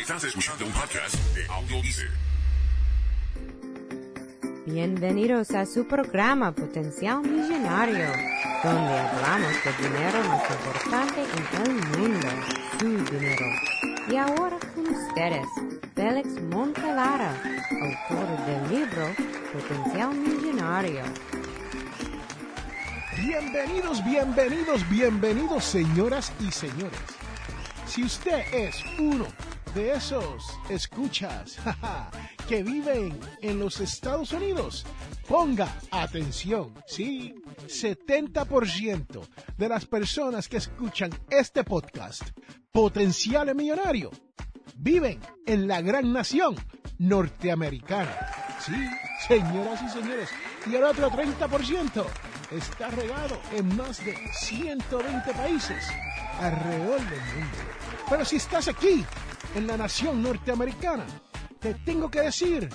Estás escuchando un podcast de Audio Bienvenidos a su programa Potencial Millonario, donde hablamos de dinero más importante en el mundo, su dinero. Y ahora con ustedes, Félix Montelara, autor del libro Potencial Millonario. Bienvenidos, bienvenidos, bienvenidos, señoras y señores. Si usted es uno de esos escuchas que viven en los Estados Unidos, ponga atención. Sí, 70% de las personas que escuchan este podcast, Potencial Millonario, viven en la gran nación norteamericana. Sí, señoras y señores. Y el otro 30% está regado en más de 120 países alrededor del mundo. Pero si estás aquí, en la nación norteamericana, te tengo que decir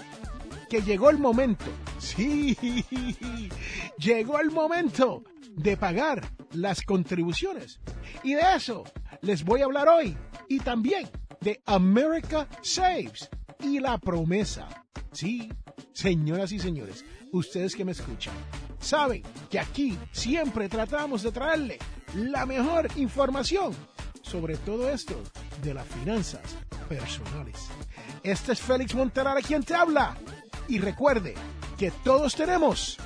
que llegó el momento, sí, llegó el momento de pagar las contribuciones. Y de eso les voy a hablar hoy. Y también de America Saves y la promesa. Sí, señoras y señores, ustedes que me escuchan, saben que aquí siempre tratamos de traerle la mejor información sobre todo esto de las finanzas personales. Este es Félix Montelara quien te habla. Y recuerde que todos tenemos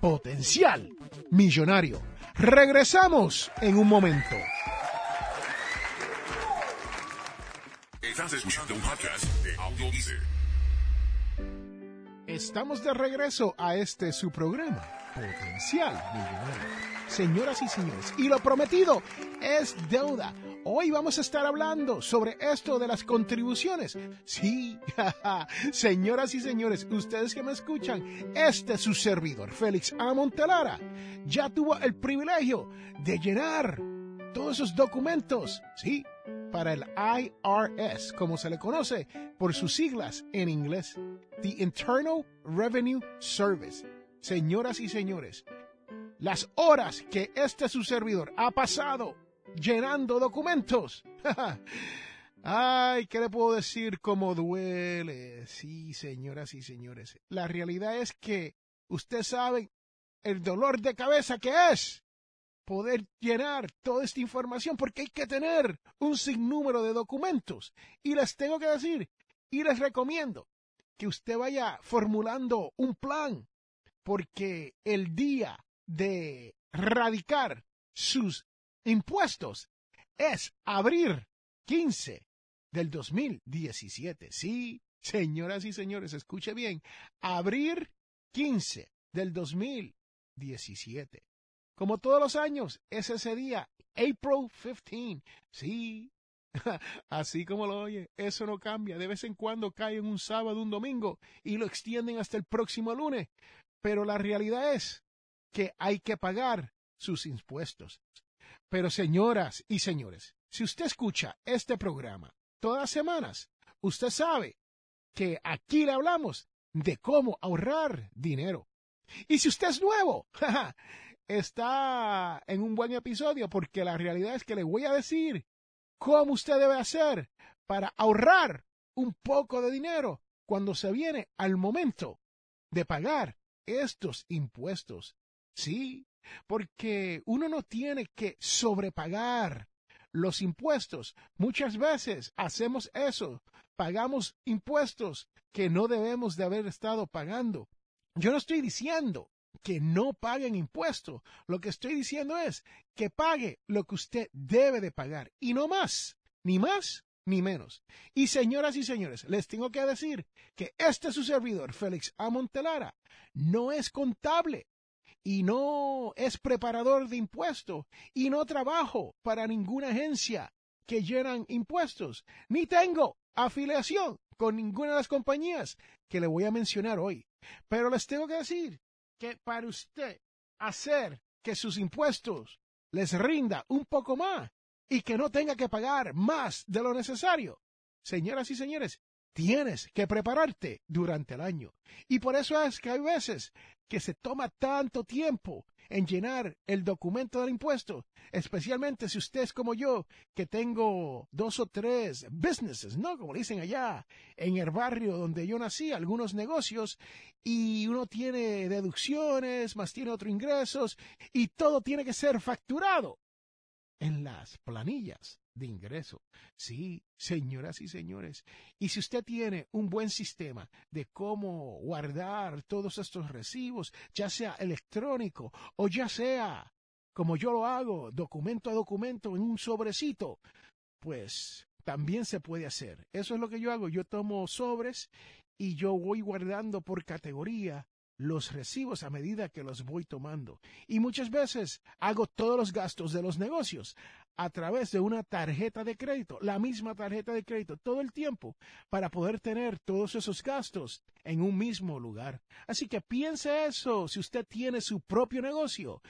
potencial millonario. Regresamos en un momento. Estás escuchando un podcast de Audio Estamos de regreso a este su programa, Potencial Millonario. Señoras y señores, y lo prometido es deuda. Hoy vamos a estar hablando sobre esto de las contribuciones. Sí, señoras y señores, ustedes que me escuchan, este es su servidor, Félix A. Montelara, ya tuvo el privilegio de llenar todos esos documentos, sí, para el IRS, como se le conoce por sus siglas en inglés, The Internal Revenue Service. Señoras y señores, las horas que este su servidor ha pasado llenando documentos. Ay, ¿qué le puedo decir? ¿Cómo duele? Sí, señoras y señores. La realidad es que usted sabe el dolor de cabeza que es poder llenar toda esta información porque hay que tener un sinnúmero de documentos. Y les tengo que decir, y les recomiendo que usted vaya formulando un plan porque el día de radicar sus impuestos es abril 15 del 2017. Sí, señoras y señores, escuche bien, abril 15 del 2017. Como todos los años, es ese día, April 15. Sí, así como lo oye, eso no cambia. De vez en cuando cae en un sábado, un domingo y lo extienden hasta el próximo lunes. Pero la realidad es que hay que pagar sus impuestos. Pero señoras y señores, si usted escucha este programa todas semanas, usted sabe que aquí le hablamos de cómo ahorrar dinero. Y si usted es nuevo, está en un buen episodio porque la realidad es que le voy a decir cómo usted debe hacer para ahorrar un poco de dinero cuando se viene al momento de pagar estos impuestos. Sí, porque uno no tiene que sobrepagar los impuestos. Muchas veces hacemos eso, pagamos impuestos que no debemos de haber estado pagando. Yo no estoy diciendo que no paguen impuestos. Lo que estoy diciendo es que pague lo que usted debe de pagar y no más, ni más ni menos. Y señoras y señores, les tengo que decir que este su servidor, Félix A. Montelara, no es contable y no es preparador de impuestos y no trabajo para ninguna agencia que llenan impuestos, ni tengo afiliación con ninguna de las compañías que le voy a mencionar hoy. Pero les tengo que decir que para usted hacer que sus impuestos les rinda un poco más y que no tenga que pagar más de lo necesario, señoras y señores, tienes que prepararte durante el año. Y por eso es que hay veces que se toma tanto tiempo en llenar el documento del impuesto, especialmente si usted es como yo, que tengo dos o tres businesses, ¿no? Como dicen allá en el barrio donde yo nací, algunos negocios, y uno tiene deducciones, más tiene otros ingresos, y todo tiene que ser facturado en las planillas de ingreso. Sí, señoras y señores. Y si usted tiene un buen sistema de cómo guardar todos estos recibos, ya sea electrónico o ya sea como yo lo hago, documento a documento en un sobrecito, pues también se puede hacer. Eso es lo que yo hago. Yo tomo sobres y yo voy guardando por categoría los recibos a medida que los voy tomando. Y muchas veces hago todos los gastos de los negocios a través de una tarjeta de crédito, la misma tarjeta de crédito, todo el tiempo, para poder tener todos esos gastos en un mismo lugar. Así que piense eso si usted tiene su propio negocio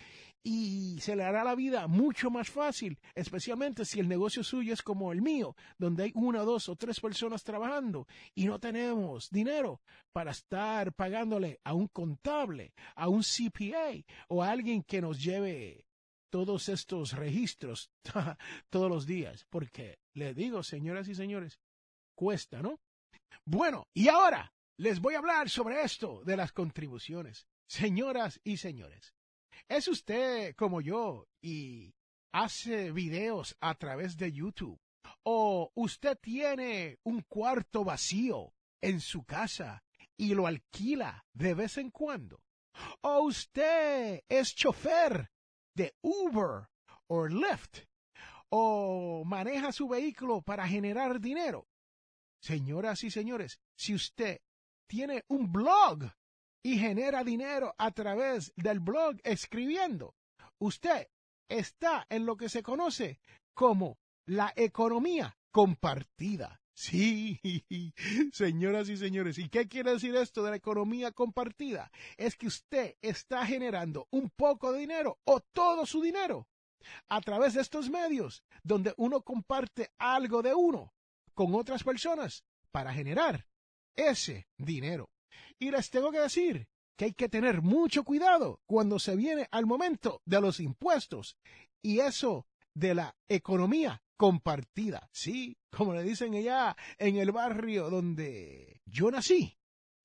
y se le hará la vida mucho más fácil, especialmente si el negocio suyo es como el mío, donde hay una, dos o tres personas trabajando y no tenemos dinero para estar pagándole a un contable, a un CPA o a alguien que nos lleve todos estos registros todos los días, porque le digo, señoras y señores, cuesta, ¿no? Bueno, y ahora les voy a hablar sobre esto de las contribuciones. Señoras y señores, ¿Es usted como yo y hace videos a través de YouTube? ¿O usted tiene un cuarto vacío en su casa y lo alquila de vez en cuando? ¿O usted es chofer de Uber o Lyft? ¿O maneja su vehículo para generar dinero? Señoras y señores, si usted tiene un blog y genera dinero a través del blog escribiendo. Usted está en lo que se conoce como la economía compartida. Sí, señoras y señores, ¿y qué quiere decir esto de la economía compartida? Es que usted está generando un poco de dinero o todo su dinero a través de estos medios donde uno comparte algo de uno con otras personas para generar ese dinero. Y les tengo que decir que hay que tener mucho cuidado cuando se viene al momento de los impuestos y eso de la economía compartida. Sí, como le dicen allá en el barrio donde yo nací,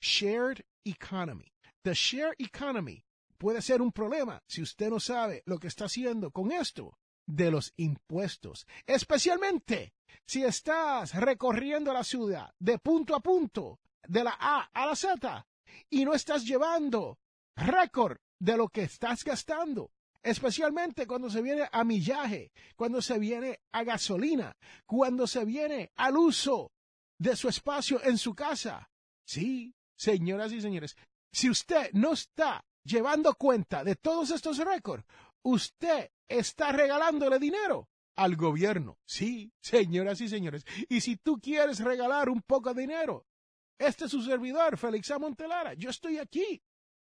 shared economy. The shared economy puede ser un problema si usted no sabe lo que está haciendo con esto de los impuestos, especialmente si estás recorriendo la ciudad de punto a punto de la A a la Z y no estás llevando récord de lo que estás gastando. Especialmente cuando se viene a millaje, cuando se viene a gasolina, cuando se viene al uso de su espacio en su casa. Sí, señoras y señores, si usted no está llevando cuenta de todos estos récords, usted está regalándole dinero al gobierno. Sí, señoras y señores. Y si tú quieres regalar un poco de dinero, este es su servidor, Félix. Montelara. Yo estoy aquí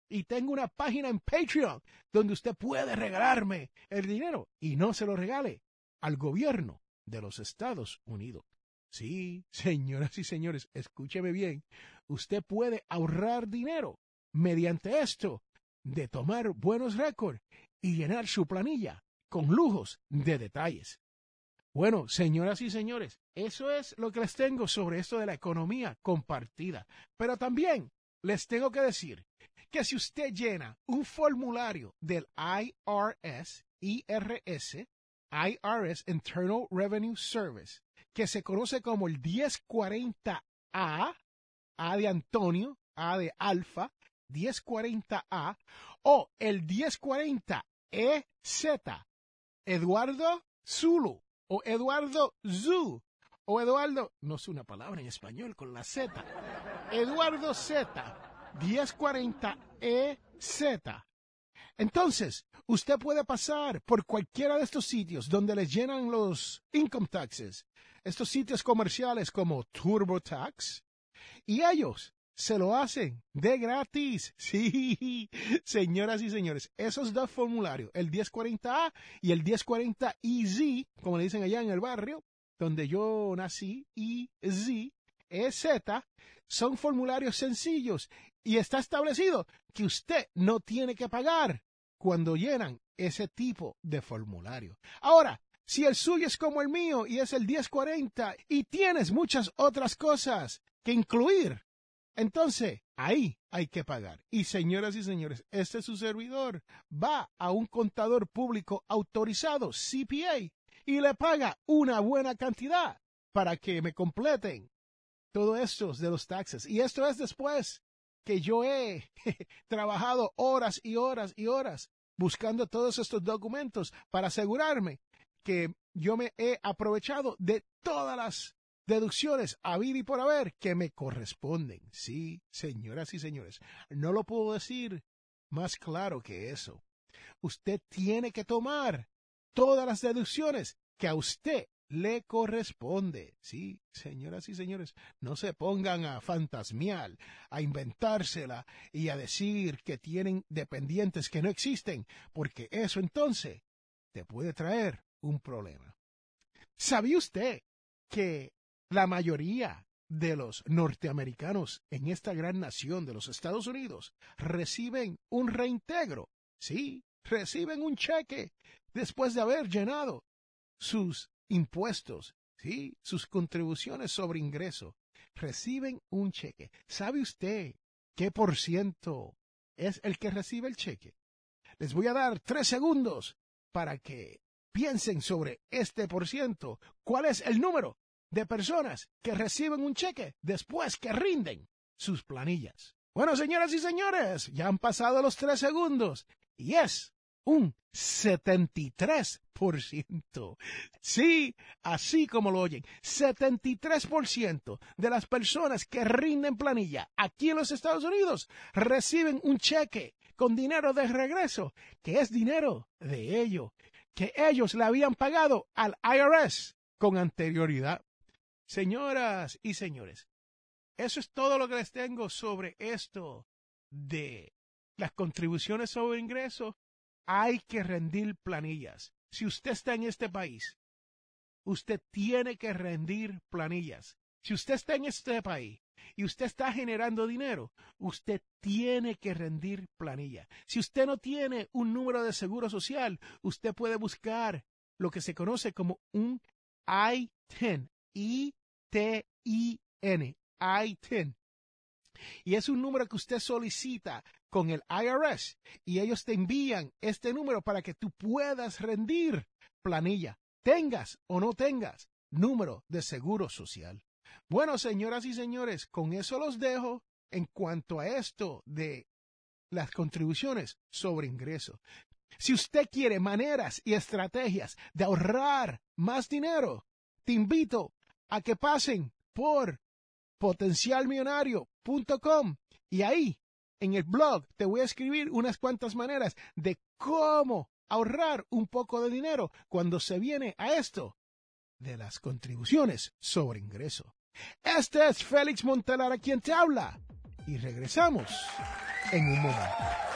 y tengo una página en Patreon donde usted puede regalarme el dinero y no se lo regale al gobierno de los Estados Unidos. Sí, señoras y señores, escúcheme bien. Usted puede ahorrar dinero mediante esto de tomar buenos récords y llenar su planilla con lujos de detalles. Bueno, señoras y señores, eso es lo que les tengo sobre esto de la economía compartida. Pero también les tengo que decir que si usted llena un formulario del IRS, IRS, IRS Internal Revenue Service, que se conoce como el 1040A, A de Antonio, A de Alfa, 1040A, o el 1040EZ, Eduardo Zulu, o Eduardo Zu, o Eduardo, no sé una palabra en español con la Z, Eduardo Z, 1040EZ. Entonces, usted puede pasar por cualquiera de estos sitios donde les llenan los income taxes, estos sitios comerciales como TurboTax, y ellos se lo hacen de gratis. Sí, señoras y señores, esos dos formularios, el 1040A y el 1040EZ, como le dicen allá en el barrio, donde yo nací, EZ, EZ, son formularios sencillos y está establecido que usted no tiene que pagar cuando llenan ese tipo de formulario. Ahora, si el suyo es como el mío y es el 1040 y tienes muchas otras cosas que incluir, entonces ahí hay que pagar. Y señoras y señores, este es su servidor. Va a un contador público autorizado, CPA, y le paga una buena cantidad para que me completen todo esto de los taxes. Y esto es después que yo he trabajado horas y horas y horas buscando todos estos documentos para asegurarme que yo me he aprovechado de todas las deducciones a y por haber que me corresponden. Sí, señoras y señores, no lo puedo decir más claro que eso. Usted tiene que tomar todas las deducciones que a usted le corresponde. Sí, señoras y señores, no se pongan a fantasmiar, a inventársela y a decir que tienen dependientes que no existen, porque eso entonces te puede traer un problema. ¿Sabía usted que la mayoría de los norteamericanos en esta gran nación de los Estados Unidos reciben un reintegro? Sí, reciben un cheque después de haber llenado sus impuestos, sí, sus contribuciones sobre ingreso, reciben un cheque. ¿Sabe usted qué por ciento es el que recibe el cheque? Les voy a dar tres segundos para que piensen sobre este por ciento. ¿Cuál es el número de personas que reciben un cheque después que rinden sus planillas? Bueno, señoras y señores, ya han pasado los tres segundos y es un 73%. Sí, así como lo oyen, 73% de las personas que rinden planilla aquí en los Estados Unidos reciben un cheque con dinero de regreso, que es dinero de ellos, que ellos le habían pagado al IRS con anterioridad. Señoras y señores, eso es todo lo que les tengo sobre esto de las contribuciones sobre ingresos hay que rendir planillas. Si usted está en este país, usted tiene que rendir planillas. Si usted está en este país y usted está generando dinero, usted tiene que rendir planilla. Si usted no tiene un número de seguro social, usted puede buscar lo que se conoce como un I-10, I-T-I-N, I-10. Y es un número que usted solicita con el IRS y ellos te envían este número para que tú puedas rendir planilla, tengas o no tengas número de seguro social. Bueno, señoras y señores, con eso los dejo en cuanto a esto de las contribuciones sobre ingreso. Si usted quiere maneras y estrategias de ahorrar más dinero, te invito a que pasen por potencialmillonario.com y ahí en el blog te voy a escribir unas cuantas maneras de cómo ahorrar un poco de dinero cuando se viene a esto de las contribuciones sobre ingreso. Este es Félix Montelara quien te habla y regresamos en un momento.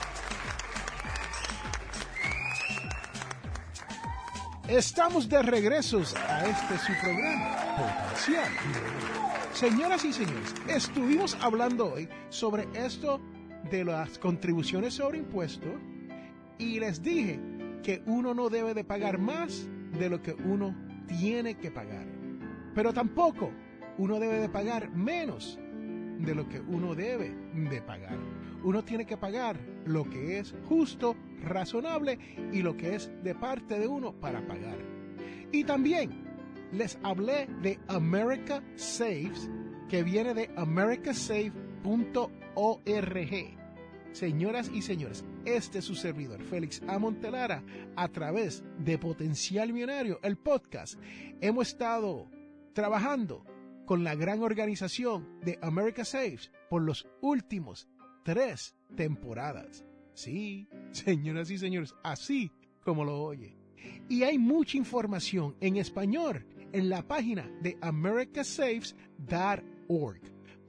Estamos de regresos a este su programa, Potencial. Señoras y señores, estuvimos hablando hoy sobre esto de las contribuciones sobre impuestos y les dije que uno no debe de pagar más de lo que uno tiene que pagar. Pero tampoco uno debe de pagar menos de lo que uno debe de pagar. Uno tiene que pagar lo que es justo, razonable y lo que es de parte de uno para pagar. Y también les hablé de America Saves, que viene de americasave.org. Señoras y señores, este es su servidor, Félix Amontelara, a través de Potencial Millonario, el podcast. Hemos estado trabajando con la gran organización de America Saves por los últimos tres temporadas. Sí, señoras y señores, así como lo oye. Y hay mucha información en español en la página de americasaves.org.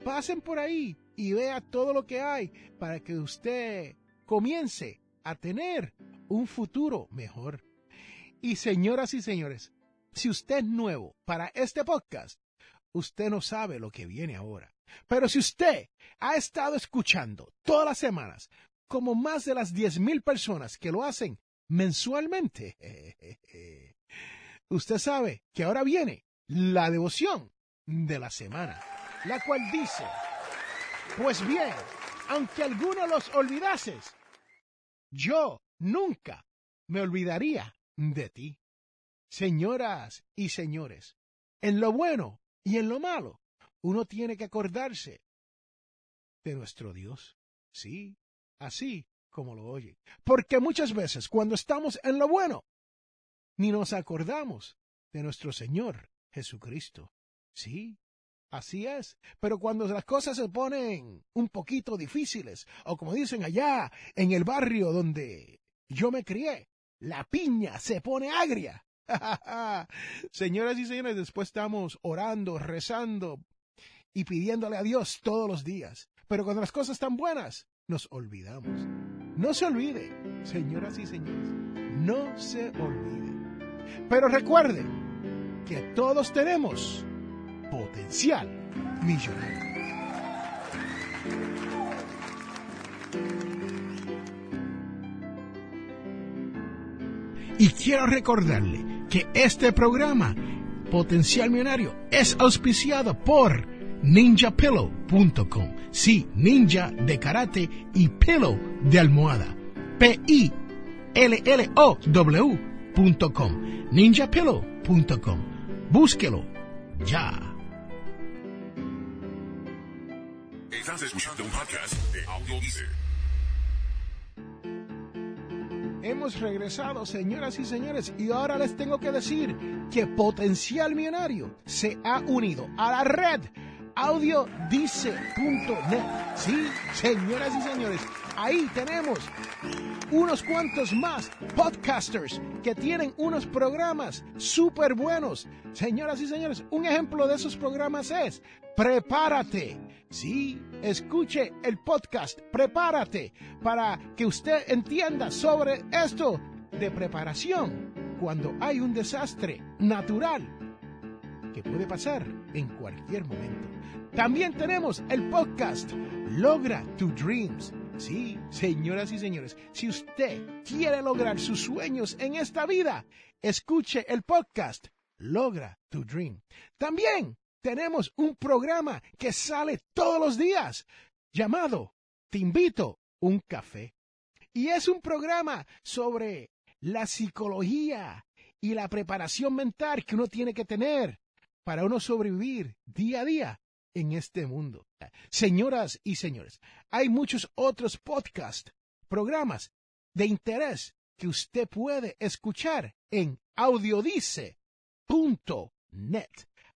Pasen por ahí y vea todo lo que hay para que usted comience a tener un futuro mejor. Y señoras y señores, si usted es nuevo para este podcast, usted no sabe lo que viene ahora. Pero si usted ha estado escuchando todas las semanas, como más de las diez mil personas que lo hacen mensualmente, usted sabe que ahora viene la devoción de la semana, la cual dice, pues bien, aunque algunos los olvidases, yo nunca me olvidaría de ti. Señoras y señores, en lo bueno y en lo malo, uno tiene que acordarse de nuestro Dios. Sí, así como lo oye. Porque muchas veces cuando estamos en lo bueno, ni nos acordamos de nuestro Señor Jesucristo. Sí, así es. Pero cuando las cosas se ponen un poquito difíciles, o como dicen allá en el barrio donde yo me crié, la piña se pone agria. Señoras y señores, después estamos orando, rezando y pidiéndole a Dios todos los días. Pero cuando las cosas están buenas, nos olvidamos. No se olvide, señoras y señores, no se olvide. Pero recuerde que todos tenemos potencial millonario. Y quiero recordarle que este programa, Potencial Millonario, es auspiciado por ninjapillow.com. Sí, ninja de karate y pillow de almohada. P-I-L-L-O-W.com. ninjapillow.com. Búsquelo ya. Estás escuchando un podcast de Audio Dice. Hemos regresado, señoras y señores, y ahora les tengo que decir que Potencial Millonario se ha unido a la red audiodice.net. Sí, señoras y señores, ahí tenemos unos cuantos más podcasters que tienen unos programas súper buenos. Señoras y señores, un ejemplo de esos programas es Prepárate. Sí, escuche el podcast, prepárate para que usted entienda sobre esto de preparación cuando hay un desastre natural que puede pasar en cualquier momento. También tenemos el podcast Logra tu Dreams. Sí, señoras y señores, si usted quiere lograr sus sueños en esta vida, escuche el podcast Logra tu Dream. También tenemos un programa que sale todos los días llamado Te invito un café. Y es un programa sobre la psicología y la preparación mental que uno tiene que tener para uno sobrevivir día a día en este mundo. Señoras y señores, hay muchos otros podcasts, programas de interés que usted puede escuchar en audiodice.net.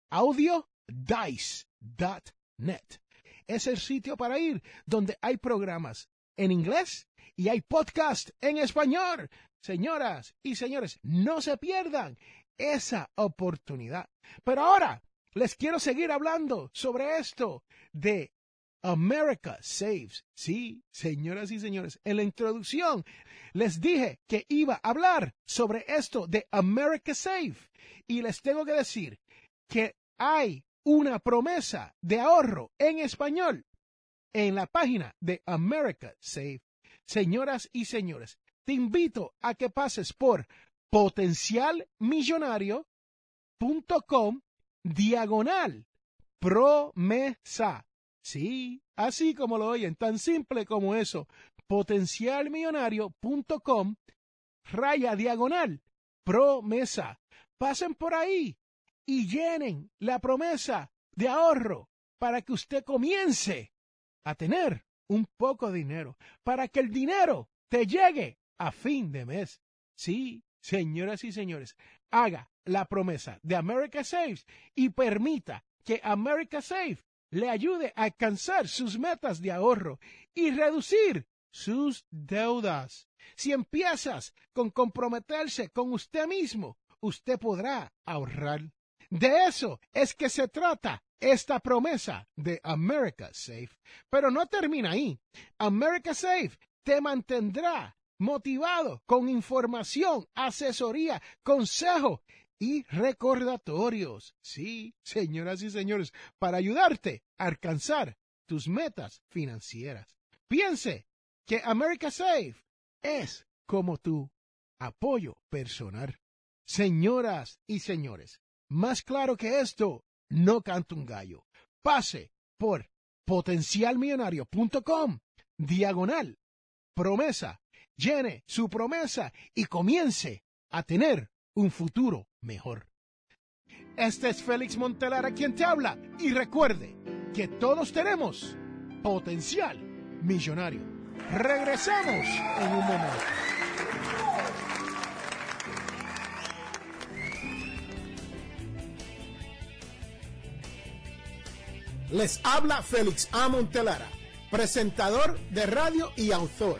Audiodice.net. Es el sitio para ir donde hay programas en inglés y hay podcast en español. Señoras y señores, no se pierdan esa oportunidad. Pero ahora les quiero seguir hablando sobre esto de America Saves. Sí, señoras y señores, en la introducción les dije que iba a hablar sobre esto de America Save. Y les tengo que decir que hay una promesa de ahorro en español en la página de America Save. Señoras y señores, te invito a que pases por potencialmillonario.com diagonal promesa. Sí, así como lo oyen, tan simple como eso. Potencialmillonario.com raya diagonal promesa. Pasen por ahí y llenen la promesa de ahorro para que usted comience a tener un poco de dinero, para que el dinero te llegue a fin de mes. Sí, señoras y señores, haga la promesa de America Saves y permita que America Safe le ayude a alcanzar sus metas de ahorro y reducir sus deudas. Si empiezas con comprometerse con usted mismo, usted podrá ahorrar. De eso es que se trata esta promesa de America Safe. Pero no termina ahí. America Safe te mantendrá motivado con información, asesoría, consejo y recordatorios. Sí, señoras y señores, para ayudarte a alcanzar tus metas financieras. Piense que America Safe es como tu apoyo personal. Señoras y señores, más claro que esto, no canta un gallo. Pase por potencialmillonario.com, diagonal, promesa, llene su promesa y comience a tener un futuro mejor. Este es Félix Montelara quien te habla y recuerde que todos tenemos potencial millonario. Regresamos en un momento. Les habla Félix A. Montelara, presentador de radio y autor.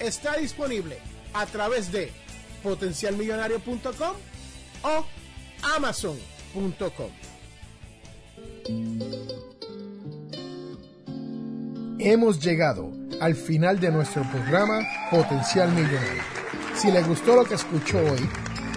está disponible a través de potencialmillonario.com o amazon.com. Hemos llegado al final de nuestro programa Potencial Millonario. Si le gustó lo que escuchó hoy,